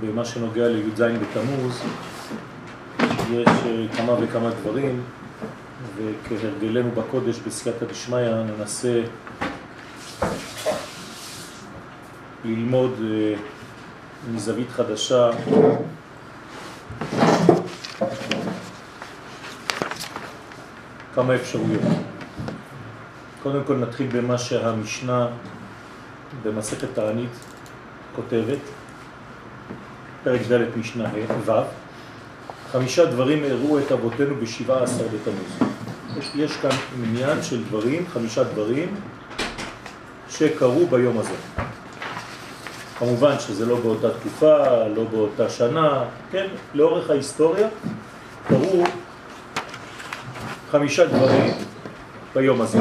במה שנוגע לי"ז בתמוז יש אה, כמה וכמה דברים וכהרגלנו בקודש בסייעתא דשמיא ננסה ללמוד אה, מזווית חדשה כמה אפשרויות. קודם כל נתחיל במה שהמשנה במסכת תענית כותבת, פרק ד' משנה ו', חמישה דברים הראו את אבותינו בשבעה עשר בתמוז. יש, יש כאן עניין של דברים, חמישה דברים, שקרו ביום הזה. כמובן שזה לא באותה תקופה, לא באותה שנה, כן, לאורך ההיסטוריה קרו חמישה דברים ביום הזה.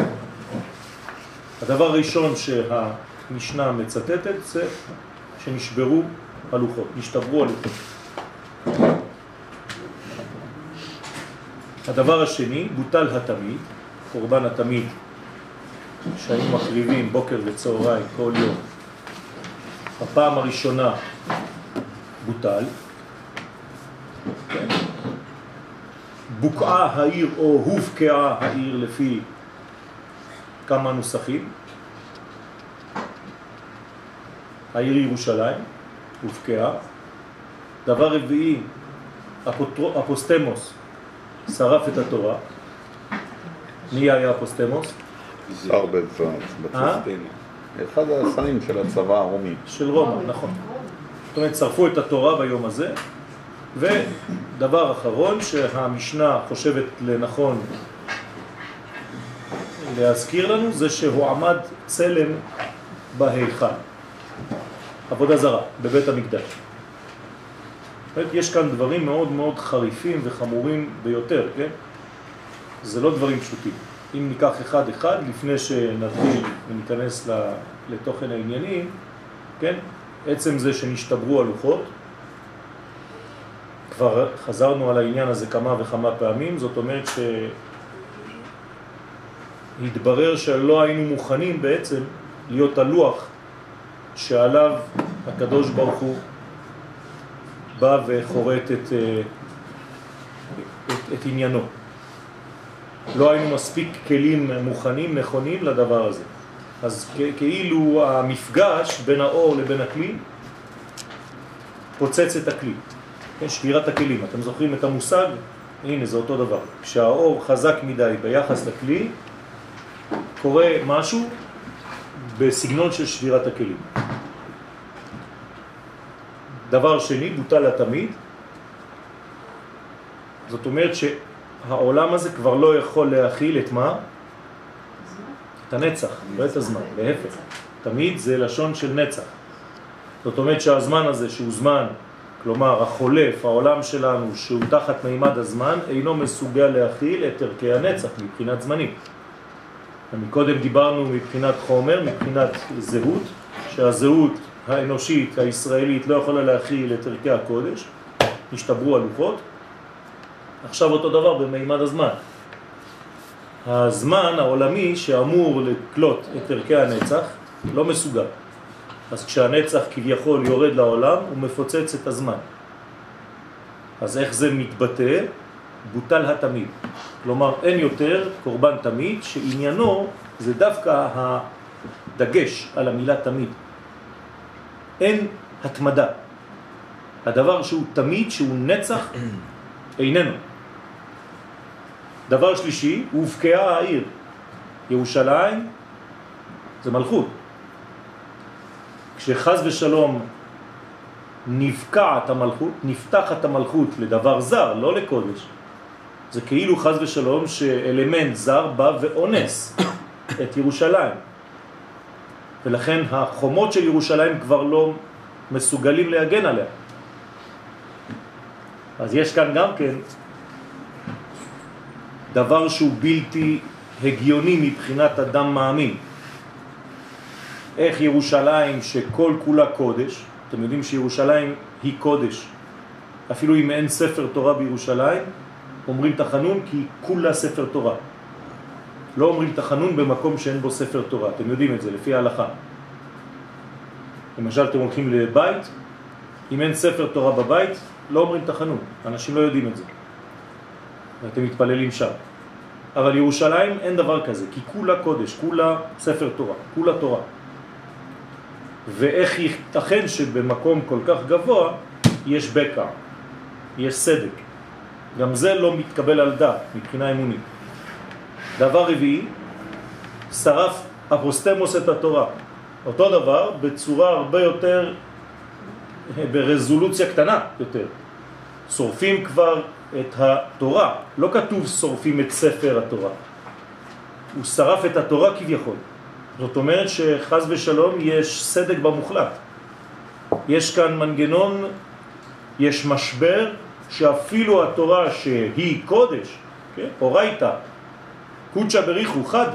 הדבר הראשון שהמשנה מצטטת זה שנשברו הלוחות, נשתברו הלוחות. הדבר השני, בוטל התמיד, קורבן התמיד שהיינו מקריבים בוקר וצהריים כל יום. הפעם הראשונה בוטל. בוקעה העיר או הובקעה העיר לפי כמה נוסחים. העיר ירושלים הובקעה. דבר רביעי, אפוסטמוס שרף את התורה. מי היה אפוסטמוס? שר בצבא, אחד השרים של הצבא הרומי. של רומא, נכון. זאת אומרת, שרפו את התורה ביום הזה, ודבר אחרון שהמשנה חושבת לנכון להזכיר לנו, זה שהוא עמד צלם בהיכל, עבודה זרה, בבית המקדש. יש כאן דברים מאוד מאוד חריפים וחמורים ביותר, כן? זה לא דברים פשוטים. אם ניקח אחד אחד, לפני שנתחיל וניכנס לתוכן העניינים, כן? עצם זה שנשתברו הלוחות, כבר חזרנו על העניין הזה כמה וכמה פעמים, זאת אומרת שהתברר שלא היינו מוכנים בעצם להיות הלוח שעליו הקדוש ברוך הוא בא וחורט את, אה, את, את עניינו. לא היינו מספיק כלים מוכנים, נכונים לדבר הזה. אז כאילו המפגש בין האור לבין הכלי פוצץ את הכלי. כן, שבירת הכלים. אתם זוכרים את המושג? הנה, זה אותו דבר. כשהאור חזק מדי ביחס לכלי, קורה משהו בסגנון של שבירת הכלים. דבר שני, בוטל התמיד. זאת אומרת שהעולם הזה כבר לא יכול להכיל את מה? את הנצח, לא את הזמן, להפך. תמיד זה לשון של נצח. זאת אומרת שהזמן הזה שהוא זמן, כלומר החולף, העולם שלנו שהוא תחת מימד הזמן, אינו מסוגל להכיל את ערכי הנצח מבחינת זמנים. קודם דיברנו מבחינת חומר, מבחינת זהות, שהזהות האנושית, הישראלית, לא יכולה להכיל את ערכי הקודש, נשתברו הלוחות. עכשיו אותו דבר במימד הזמן. הזמן העולמי שאמור לקלוט את ערכי הנצח לא מסוגל. אז כשהנצח כביכול יורד לעולם הוא מפוצץ את הזמן. אז איך זה מתבטא? בוטל התמיד. כלומר אין יותר קורבן תמיד שעניינו זה דווקא הדגש על המילה תמיד. אין התמדה. הדבר שהוא תמיד, שהוא נצח, איננו. דבר שלישי, הובקעה העיר. ירושלים זה מלכות. כשחז ושלום נפקעת המלכות, נפתחת המלכות לדבר זר, לא לקודש. זה כאילו חז ושלום שאלמנט זר בא ואונס את ירושלים. ולכן החומות של ירושלים כבר לא מסוגלים להגן עליה. אז יש כאן גם כן דבר שהוא בלתי הגיוני מבחינת אדם מאמין. איך ירושלים שכל כולה קודש, אתם יודעים שירושלים היא קודש, אפילו אם אין ספר תורה בירושלים, אומרים תחנון כי כולה ספר תורה. לא אומרים תחנון במקום שאין בו ספר תורה, אתם יודעים את זה, לפי ההלכה. למשל אתם הולכים לבית, אם אין ספר תורה בבית, לא אומרים תחנון, אנשים לא יודעים את זה. ואתם מתפללים שם. אבל ירושלים אין דבר כזה, כי כולה קודש, כולה ספר תורה, כולה תורה. ואיך ייתכן שבמקום כל כך גבוה יש בקע, יש סדק. גם זה לא מתקבל על דעת מבחינה אמונית. דבר רביעי, שרף אפוסטמוס את התורה. אותו דבר בצורה הרבה יותר, ברזולוציה קטנה יותר. שורפים כבר את התורה, לא כתוב שורפים את ספר התורה. הוא שרף את התורה כביכול. זאת אומרת שחז ושלום יש סדק במוחלט. יש כאן מנגנון, יש משבר שאפילו התורה שהיא קודש, כן? אורייתא, קודשא בריחו חד,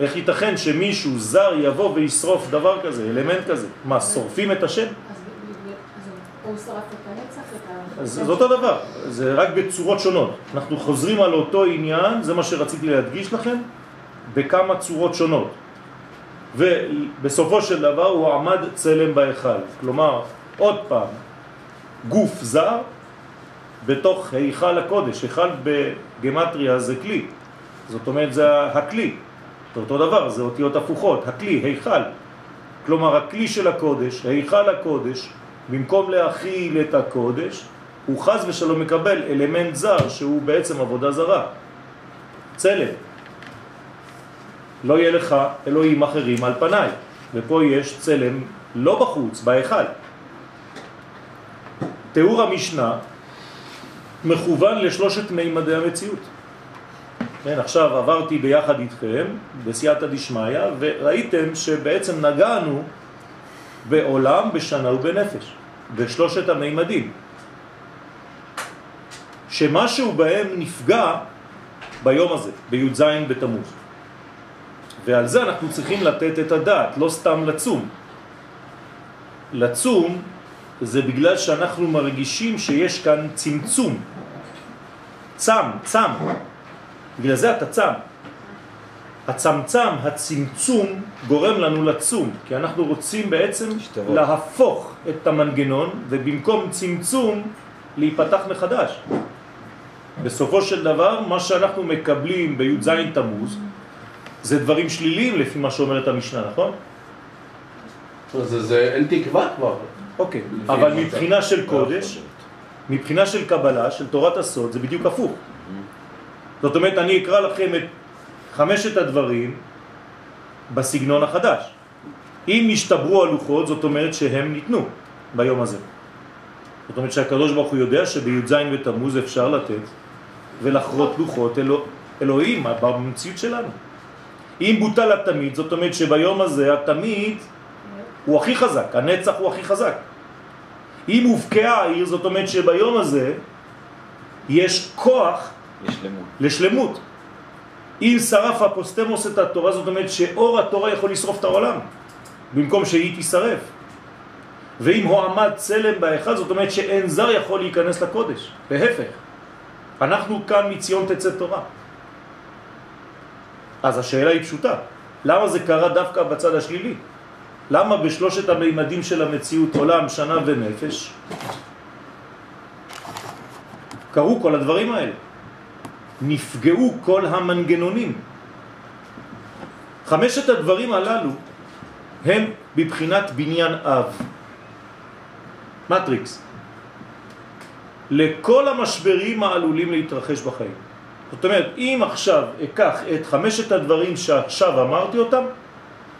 איך ייתכן שמישהו זר יבוא וישרוף דבר כזה, אלמנט כזה? מה, שורפים את השם? הוא. אז זה אותו דבר, זה רק בצורות שונות. אנחנו חוזרים על אותו עניין, זה מה שרציתי להדגיש לכם, בכמה צורות שונות. ובסופו של דבר הוא עמד צלם בהיכל. כלומר, עוד פעם, גוף זר בתוך היכל הקודש. היכל בגמטריה זה כלי. זאת אומרת, זה הכלי. זה אותו דבר, זה אותיות הפוכות. הכלי, היכל. כלומר, הכלי של הקודש, היכל הקודש, במקום להכיל את הקודש, הוא חז ושלום מקבל אלמנט זר שהוא בעצם עבודה זרה. צלם. לא יהיה לך אלוהים אחרים על פניי. ופה יש צלם לא בחוץ, בהיכל. תיאור המשנה מכוון לשלושת מימדי המציאות. כן, עכשיו עברתי ביחד איתכם בסייעתא דשמיא וראיתם שבעצם נגענו בעולם, בשנה ובנפש, בשלושת המימדים. שמשהו בהם נפגע ביום הזה, בי"ז בתמוז. ועל זה אנחנו צריכים לתת את הדעת, לא סתם לצום. לצום זה בגלל שאנחנו מרגישים שיש כאן צמצום. צם, צם. בגלל זה אתה צם. הצמצם, הצמצום, גורם לנו לצום, כי אנחנו רוצים בעצם שתרות. להפוך את המנגנון, ובמקום צמצום, להיפתח מחדש. בסופו של דבר, מה שאנחנו מקבלים בי"ז תמוז, זה דברים שליליים לפי מה שאומרת המשנה, נכון? זה, זה אין תקווה כבר. אוקיי, אבל מבחינה של לא קודש, יכול מבחינה של קבלה, של תורת הסוד, זה בדיוק הפוך. זאת אומרת, אני אקרא לכם את חמשת הדברים בסגנון החדש. אם נשתברו הלוחות, זאת אומרת שהם ניתנו ביום הזה. זאת אומרת שהקדוש ברוך הוא יודע שבי"ז בתמוז אפשר לתת ולחרות לוחות אלוה, אלוהים במציאות שלנו. אם בוטל התמיד, זאת אומרת שביום הזה התמיד הוא הכי חזק, הנצח הוא הכי חזק. אם הובקעה העיר, זאת אומרת שביום הזה יש כוח יש למות. לשלמות. אם שרף אפוסטמוס את התורה, זאת אומרת שאור התורה יכול לשרוף את העולם, במקום שהיא תישרף. ואם הוא עמד צלם באחד, זאת אומרת שאין זר יכול להיכנס לקודש. להפך, אנחנו כאן מציון תצא תורה. אז השאלה היא פשוטה, למה זה קרה דווקא בצד השלילי? למה בשלושת המימדים של המציאות, עולם, שנה ונפש, קרו כל הדברים האלה? נפגעו כל המנגנונים. חמשת הדברים הללו הם בבחינת בניין אב. מטריקס. לכל המשברים העלולים להתרחש בחיים. זאת אומרת, אם עכשיו אקח את חמשת הדברים שעכשיו אמרתי אותם,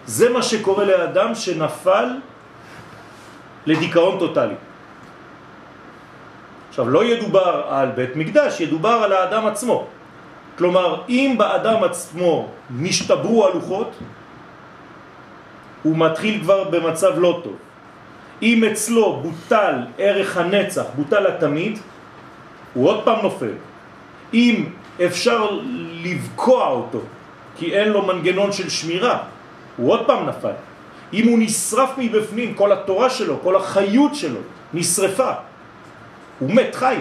זה מה שקורה לאדם שנפל לדיכאון טוטלי. עכשיו, לא ידובר על בית מקדש, ידובר על האדם עצמו. כלומר, אם באדם עצמו נשתברו הלוחות, הוא מתחיל כבר במצב לא טוב. אם אצלו בוטל ערך הנצח, בוטל התמיד, הוא עוד פעם נופל. אם אפשר לבקוע אותו, כי אין לו מנגנון של שמירה, הוא עוד פעם נפל. אם הוא נשרף מבפנים, כל התורה שלו, כל החיות שלו, נשרפה. הוא מת חי.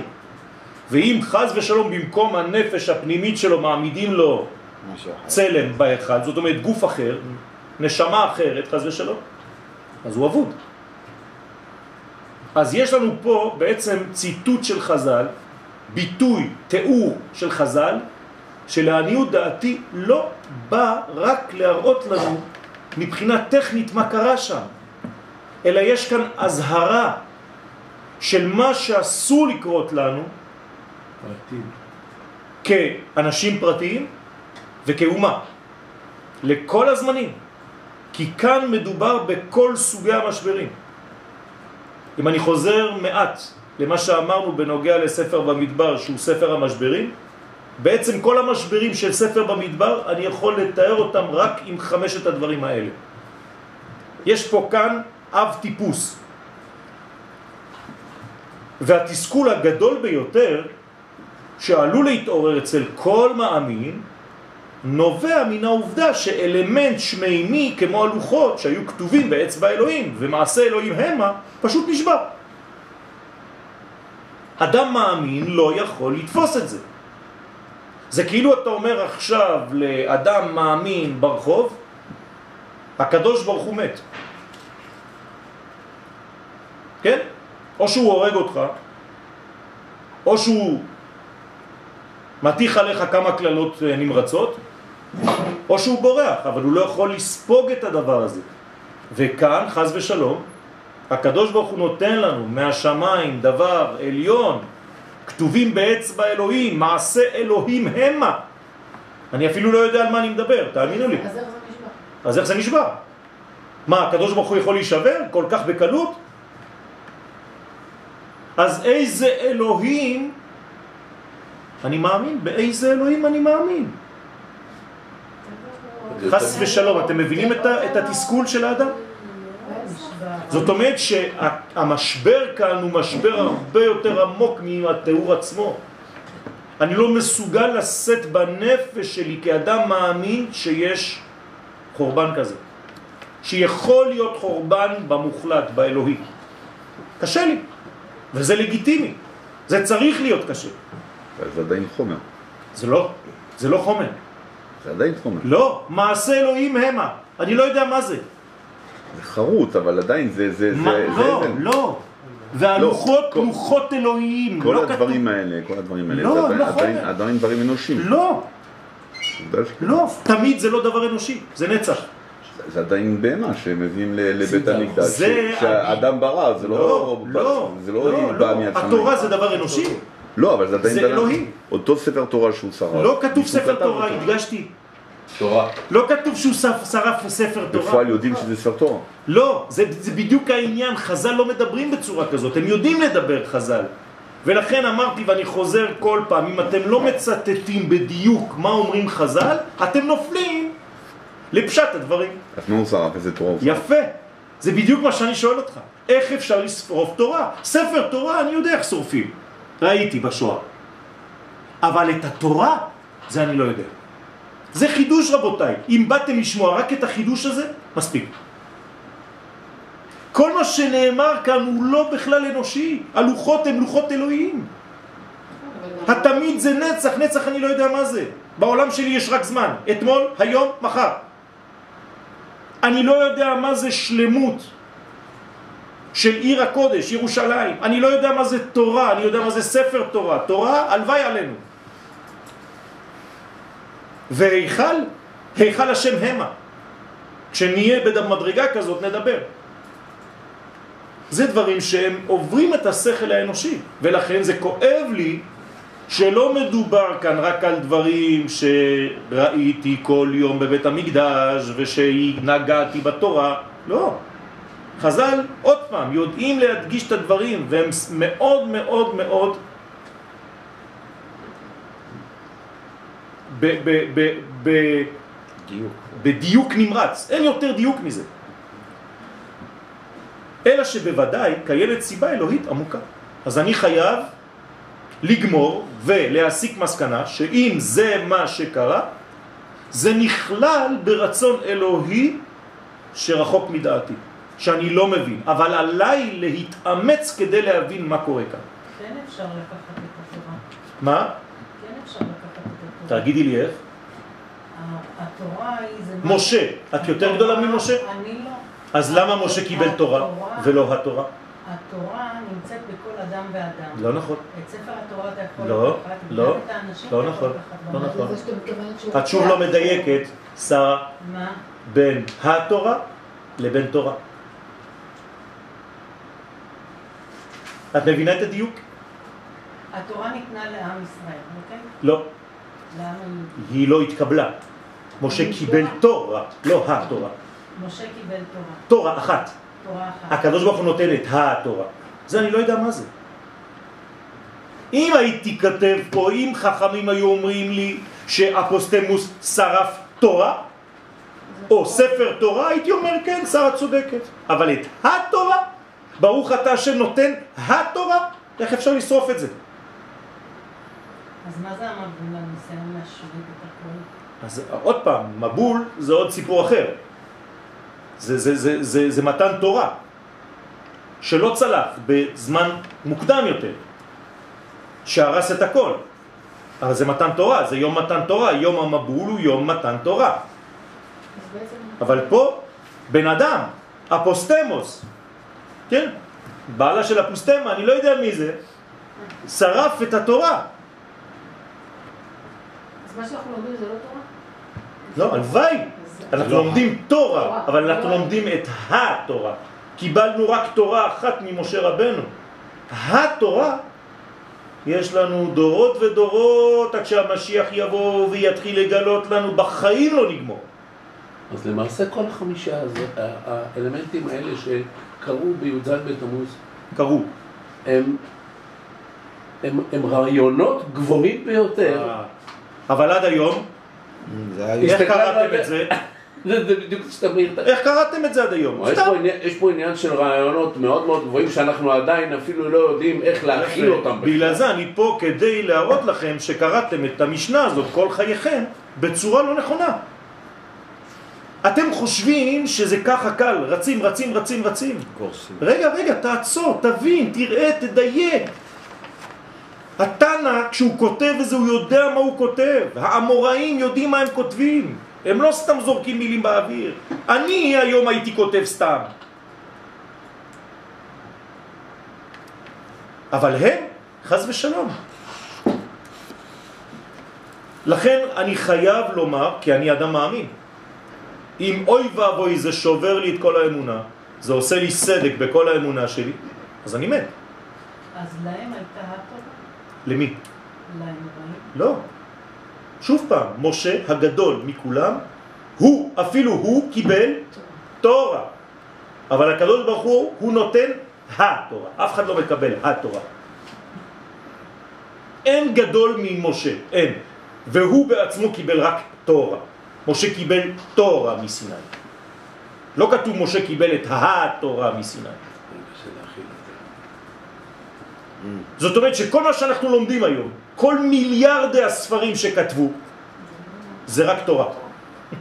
ואם חז ושלום במקום הנפש הפנימית שלו מעמידים לו. צלם באחד, זאת אומרת גוף אחר, נשמה אחרת, חז ושלום, אז הוא אבוד. אז יש לנו פה בעצם ציטוט של חז"ל, ביטוי, תיאור של חז"ל, שלעניות דעתי לא בא רק להראות לנו מבחינה טכנית מה קרה שם, אלא יש כאן הזהרה של מה שאסור לקרות לנו כאנשים פרטיים וכאומה, לכל הזמנים, כי כאן מדובר בכל סוגי המשברים. אם אני חוזר מעט למה שאמרנו בנוגע לספר במדבר שהוא ספר המשברים, בעצם כל המשברים של ספר במדבר אני יכול לתאר אותם רק עם חמשת הדברים האלה. יש פה כאן אב טיפוס. והתסכול הגדול ביותר שעלול להתעורר אצל כל מאמין נובע מן העובדה שאלמנט שמימי כמו הלוחות שהיו כתובים באצבע אלוהים ומעשה אלוהים המה פשוט נשבר. אדם מאמין לא יכול לתפוס את זה. זה כאילו אתה אומר עכשיו לאדם מאמין ברחוב, הקדוש ברוך הוא מת. כן? או שהוא הורג אותך, או שהוא מתיך עליך כמה כללות אה, נמרצות, או שהוא בורח, אבל הוא לא יכול לספוג את הדבר הזה. וכאן, חז ושלום, הקדוש ברוך הוא נותן לנו מהשמיים דבר עליון, כתובים באצבע אלוהים, מעשה אלוהים המה. אני אפילו לא יודע על מה אני מדבר, תאמינו לי. אז איך זה נשמע? אז איך זה נשבר? מה, הקדוש ברוך הוא יכול להישבר כל כך בקלות? אז איזה אלוהים אני מאמין? באיזה אלוהים אני מאמין? חס ושלום, אתם מבינים את, התסכול של האדם? זאת אומרת שהמשבר כאן הוא משבר הרבה יותר עמוק מהתיאור עצמו. אני לא מסוגל לשאת בנפש שלי כאדם מאמין שיש חורבן כזה. שיכול להיות חורבן במוחלט, באלוהי. קשה לי, וזה לגיטימי. זה צריך להיות קשה. זה עדיין חומר. זה לא, זה לא חומר. זה עדיין חומר. לא, מעשה אלוהים המה. אני לא יודע מה זה. זה חרוט, אבל עדיין זה... זה, מה, זה, לא, זה, לא. והלוחות, כל- לוחות אלוהיים. כל לא הדברים כתוב- האלה, כל הדברים האלה, לא, זה עדיין, לא עדיין. עדיין דברים אנושיים. לא, לא. תמיד זה לא דבר אנושי, זה נצח. זה עדיין בהמה שמביאים ל- לבית זה- המקדש. שהאדם ברא, זה לא, לא... לא, זה לא לא, בא לא. התורה זה דבר אנושי. לא, אבל זה עדיין... זה בן- אלוהי. אותו ספר תורה שהוא שרף. לא כתוב ספר תורה. הדגשתי. תורה. לא כתוב שהוא שרף- שרף ספר תורה. בפועל יודעים שזה ספר תורה. לא, זה, זה בדיוק העניין, חז"ל לא מדברים בצורה כזאת, הם יודעים לדבר חז"ל. ולכן אמרתי ואני חוזר כל פעם, אם אתם לא מצטטים בדיוק מה אומרים חז"ל, אתם נופלים לפשט הדברים. אז הוא שרף? איזה תורה הוא? יפה, זה בדיוק מה שאני שואל אותך. איך אפשר לשרוף תורה? ספר תורה אני יודע איך שורפים, ראיתי בשואה. אבל את התורה, זה אני לא יודע. זה חידוש רבותיי, אם באתם לשמוע רק את החידוש הזה, מספיק. כל מה שנאמר כאן הוא לא בכלל אנושי, הלוחות הם לוחות אלוהיים. התמיד זה נצח, נצח אני לא יודע מה זה. בעולם שלי יש רק זמן, אתמול, היום, מחר. אני לא יודע מה זה שלמות של עיר הקודש, ירושלים. אני לא יודע מה זה תורה, אני יודע מה זה ספר תורה. תורה, הלוואי עלינו. והיכל, היכל השם המה. כשנהיה במדרגה כזאת נדבר. זה דברים שהם עוברים את השכל האנושי, ולכן זה כואב לי שלא מדובר כאן רק על דברים שראיתי כל יום בבית המקדש ושנגעתי בתורה, לא. חז"ל, עוד פעם, יודעים להדגיש את הדברים והם מאוד מאוד מאוד ב, ב, ב, ב, דיוק. בדיוק נמרץ, אין יותר דיוק מזה. אלא שבוודאי קיימת סיבה אלוהית עמוקה. אז אני חייב לגמור ולהסיק מסקנה שאם זה מה שקרה, זה נכלל ברצון אלוהי שרחוק מדעתי, שאני לא מבין, אבל עליי להתאמץ כדי להבין מה קורה כאן. כן אפשר לקחת את התורה. מה? כן אפשר לקחת את התורה. תגידי לי איך. התורה היא זה... משה, את יותר גדולה ממשה? אני לא. אז למה משה קיבל תורה ולא התורה? התורה נמצאת בכל אדם ואדם. לא נכון. את ספר התורה אתה יכול לא, לקחת, לא, לא נכון. לא נכון. מתכוונת שהוא... את שוב לא מדייקת, שרה, מה? בין התורה לבין תורה. את מבינה את הדיוק? התורה ניתנה לעם ישראל, אוקיי? לא, לעם היהודי. היא לא התקבלה. משה קיבל תורה, לא התורה. משה קיבל תורה, תורה אחת. הקדוש ברוך הוא נותן את התורה. זה אני לא יודע מה זה. אם הייתי כתב פה, אם חכמים היו אומרים לי שאפוסטמוס שרף תורה, או ספר תורה, הייתי אומר כן, שרה צודקת. אבל את התורה, ברוך אתה השם נותן התורה, איך אפשר לשרוף את זה? אז מה זה המבול הניסיון להשריד את הכל? אז עוד פעם, מבול זה עוד סיפור אחר. זה, זה, זה, זה, זה מתן תורה, שלא צלח בזמן מוקדם יותר, שהרס את הכל. אבל זה מתן תורה, זה יום מתן תורה, יום המבול הוא יום מתן תורה. אבל פה, בן אדם, אפוסטמוס, כן? בעלה של אפוסטמה, אני לא יודע מי זה, שרף את התורה. אז מה שאנחנו לומדים זה לא תורה? לא, הלוואי. אנחנו לא לומדים תורה, אבל אנחנו. לומדים את התורה. קיבלנו רק תורה אחת ממשה רבנו. התורה, יש לנו דורות ודורות עד שהמשיח יבוא ויתחיל לגלות לנו, בחיים לא נגמור. אז למעשה כל החמישה הזאת, ה- האלמנטים האלה שקרו בי"ז בתמוז, קראו. הם, הם, הם רעיונות גבוהים ביותר. אה, אבל עד היום. איך קראתם את זה? זה, זה בדיוק שאתה מעיר את ה- איך קראתם את זה עד היום? יש. פה, עניין, יש פה עניין של רעיונות מאוד מאוד גבוהים שאנחנו עדיין אפילו לא יודעים איך להכיל אותם. בגלל זה אני פה כדי להראות לכם שקראתם את המשנה הזאת כל חייכם בצורה לא נכונה. אתם חושבים שזה ככה קל, רצים, רצים, רצים, רצים. קורסים. רגע, רגע, תעצור, תבין, תראה, תדייק. התנא, כשהוא כותב את זה, הוא יודע מה הוא כותב. האמוראים יודעים מה הם כותבים. הם לא סתם זורקים מילים באוויר. אני היום הייתי כותב סתם. אבל הם, חז ושלום. לכן אני חייב לומר, כי אני אדם מאמין, אם אוי ואבוי זה שובר לי את כל האמונה, זה עושה לי סדק בכל האמונה שלי, אז אני מת. אז להם הייתה התורה? למי? לאמוראים? לא. שוב פעם, משה הגדול מכולם, הוא, אפילו הוא קיבל תורה. אבל הקדוש ברוך הוא, הוא נותן התורה. אף אחד לא מקבל התורה. אין גדול ממשה, אין. והוא בעצמו קיבל רק תורה. משה קיבל תורה מסיני. לא כתוב משה קיבל את התורה מסיני. זאת אומרת שכל מה שאנחנו לומדים היום, כל מיליארדי הספרים שכתבו, זה רק תורה.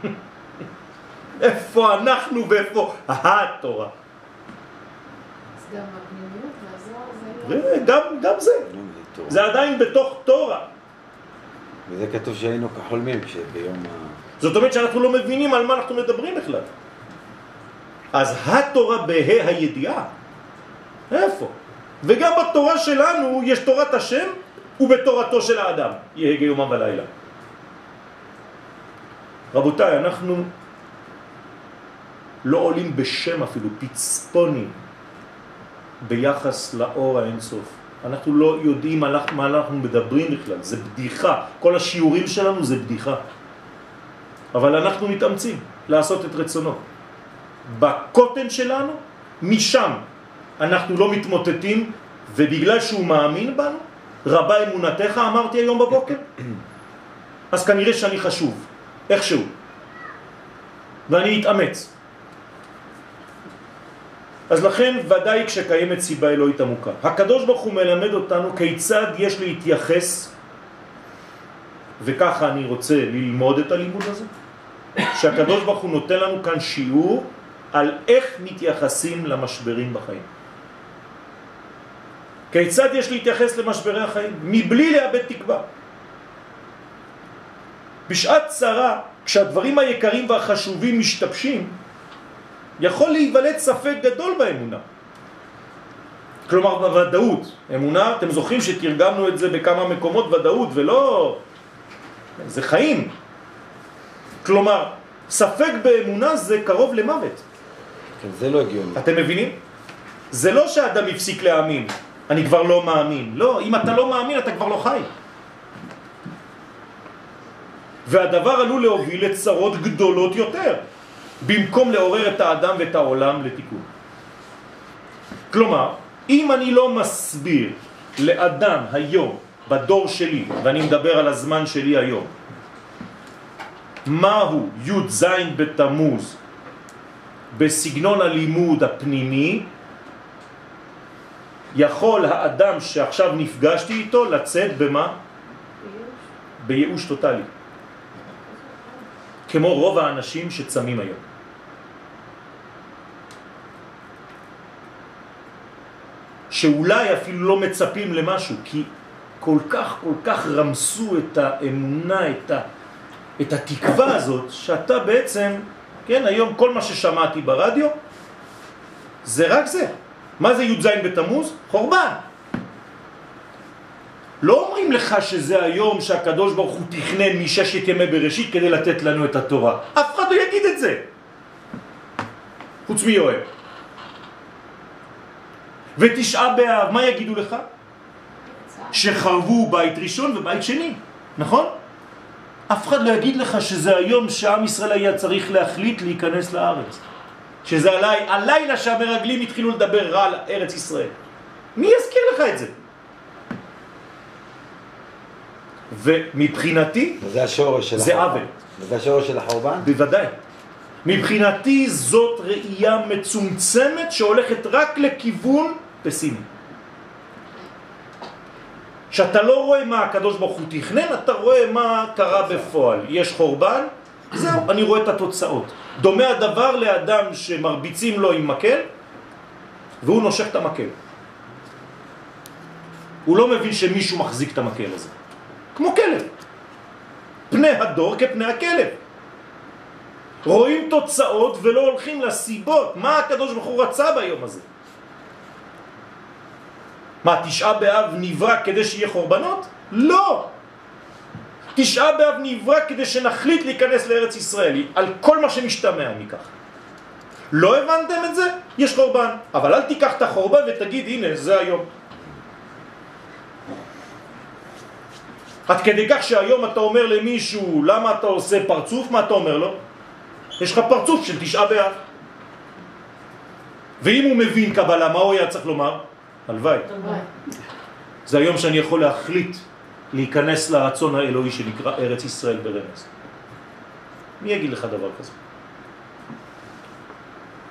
איפה אנחנו ואיפה התורה? אז גם הפנימיות והזוהר זה לא... גם, גם זה, זה עדיין בתוך תורה. וזה כתוב שהיינו כחולמים כשביום ה... זאת אומרת שאנחנו לא מבינים על מה אנחנו מדברים בכלל. אז התורה בה הידיעה. איפה? וגם בתורה שלנו יש תורת השם ובתורתו של האדם. יהגה יומם ולילה. רבותיי, אנחנו לא עולים בשם אפילו, פצפונים, ביחס לאור האינסוף. אנחנו לא יודעים על מה אנחנו מדברים בכלל, זה בדיחה. כל השיעורים שלנו זה בדיחה. אבל אנחנו מתאמצים לעשות את רצונו. בקוטן שלנו, משם אנחנו לא מתמוטטים, ובגלל שהוא מאמין בנו, רבה אמונתך אמרתי היום בבוקר, אז כנראה שאני חשוב, איכשהו. ואני אתאמץ. אז לכן ודאי כשקיימת סיבה אלוהית עמוקה. הקדוש ברוך הוא מלמד אותנו כיצד יש להתייחס, וככה אני רוצה ללמוד את הלימוד הזה, שהקדוש ברוך הוא נותן לנו כאן שיעור על איך מתייחסים למשברים בחיים. כיצד יש להתייחס למשברי החיים? מבלי לאבד תקווה. בשעת צרה, כשהדברים היקרים והחשובים משתבשים, יכול להיוולד ספק גדול באמונה. כלומר בוודאות. אמונה, אתם זוכרים שתרגמנו את זה בכמה מקומות ודאות ולא... זה חיים. כלומר, ספק באמונה זה קרוב למוות. כן, זה לא הגיוני. אתם מבינים? זה לא שהאדם הפסיק להאמין, אני כבר לא מאמין. לא, אם אתה לא מאמין אתה כבר לא חי. והדבר עלול להוביל לצרות גדולות יותר, במקום לעורר את האדם ואת העולם לתיקון. כלומר, אם אני לא מסביר לאדם היום, בדור שלי, ואני מדבר על הזמן שלי היום, מהו י"ז בתמוז בסגנון הלימוד הפנימי, יכול האדם שעכשיו נפגשתי איתו לצאת במה? בייאוש טוטלי. כמו רוב האנשים שצמים היום. שאולי אפילו לא מצפים למשהו, כי כל כך כל כך רמסו את האמונה, את, ה, את התקווה הזאת, שאתה בעצם, כן, היום כל מה ששמעתי ברדיו, זה רק זה. מה זה י"ז בתמוז? חורבן. לא אומרים לך שזה היום שהקדוש ברוך הוא תכנן מששת ימי בראשית כדי לתת לנו את התורה. אף אחד לא יגיד את זה. חוץ מיואל. ותשעה באב, מה יגידו לך? שחרבו בית ראשון ובית שני, נכון? אף אחד לא יגיד לך שזה היום שעם ישראל היה צריך להחליט להיכנס לארץ. שזה הלי, הלילה שהמרגלים התחילו לדבר רע על ארץ ישראל. מי יזכיר לך את זה? ומבחינתי וזה השורש של זה החורבן. עוול. וזה השורש של החורבן? בוודאי. מבחינתי זאת ראייה מצומצמת שהולכת רק לכיוון פסימי. שאתה לא רואה מה הקדוש ברוך הוא תכנן, אתה רואה מה קרה בפועל. יש חורבן, זהו, אני רואה את התוצאות. דומה הדבר לאדם שמרביצים לו עם מקל, והוא נושך את המקל. הוא לא מבין שמישהו מחזיק את המקל הזה. כמו כלב. פני הדור כפני הכלב. רואים תוצאות ולא הולכים לסיבות. מה הקדוש ברוך הוא רצה ביום הזה? מה, תשעה באב נברא כדי שיהיה חורבנות? לא! תשעה באב נברא כדי שנחליט להיכנס לארץ ישראל, על כל מה שמשתמע מכך. לא הבנתם את זה? יש חורבן. אבל אל תיקח את החורבן ותגיד, הנה, זה היום. עד כדי כך שהיום אתה אומר למישהו, למה אתה עושה פרצוף? מה אתה אומר לו? יש לך פרצוף של תשעה באב. ואם הוא מבין קבלה, מה הוא היה צריך לומר? הלוואי. זה היום שאני יכול להחליט להיכנס לרצון האלוהי שנקרא ארץ ישראל ברמז. מי יגיד לך דבר כזה?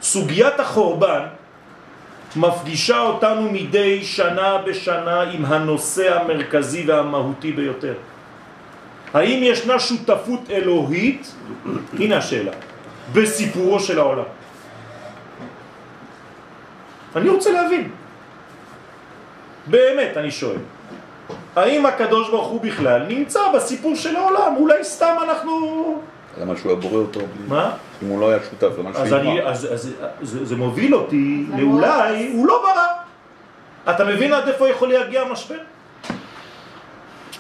סוגיית החורבן מפגישה אותנו מדי שנה בשנה עם הנושא המרכזי והמהותי ביותר. האם ישנה שותפות אלוהית, הנה השאלה, בסיפורו של העולם? אני רוצה להבין. באמת, אני שואל. האם הקדוש ברוך הוא בכלל נמצא בסיפור של העולם? אולי סתם אנחנו... למה שהוא היה בורא אותו? מה? אם הוא לא היה שותף, למה אז, שהוא אני, יברא? אז, אז זה, זה מוביל אותי לאולי הוא לא ברא. אתה מבין עד איפה יכול להגיע המשבר?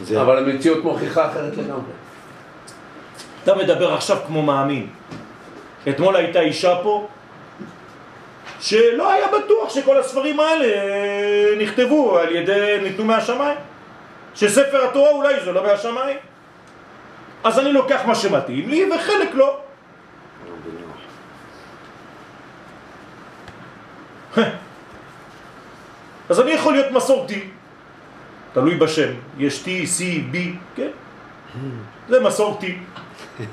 זה- אבל המציאות מוכיחה אחרת לגמרי. אתה מדבר עכשיו כמו מאמין. אתמול הייתה אישה פה שלא היה בטוח שכל הספרים האלה נכתבו על ידי, ניתנו מהשמיים. שספר התורה אולי זה לא מהשמיים. אז אני לוקח מה שמתאים לי וחלק לא. אז אני יכול להיות מסורתי, תלוי בשם, יש T, C, B, כן? זה מסורתי.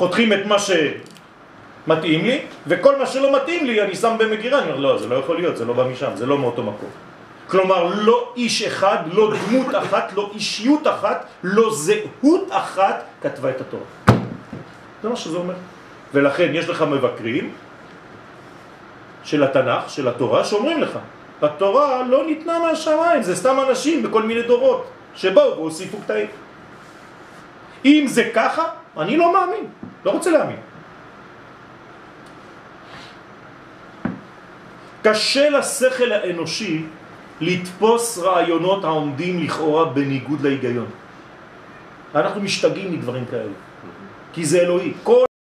חותכים את מה שמתאים לי, וכל מה שלא מתאים לי אני שם במגירה, אני אומר, לא, זה לא יכול להיות, זה לא בא משם, זה לא מאותו מקום. כלומר, לא איש אחד, לא דמות אחת, לא אישיות אחת, לא זהות אחת כתבה את התורה. זה מה שזה אומר. ולכן יש לך מבקרים של התנ"ך, של התורה, שאומרים לך, התורה לא ניתנה מהשמיים, זה סתם אנשים בכל מיני דורות שבאו והוסיפו קטעים. אם זה ככה, אני לא מאמין, לא רוצה להאמין. קשה לשכל האנושי לתפוס רעיונות העומדים לכאורה בניגוד להיגיון. אנחנו משתגעים מדברים כאלה, כי זה אלוהי. כל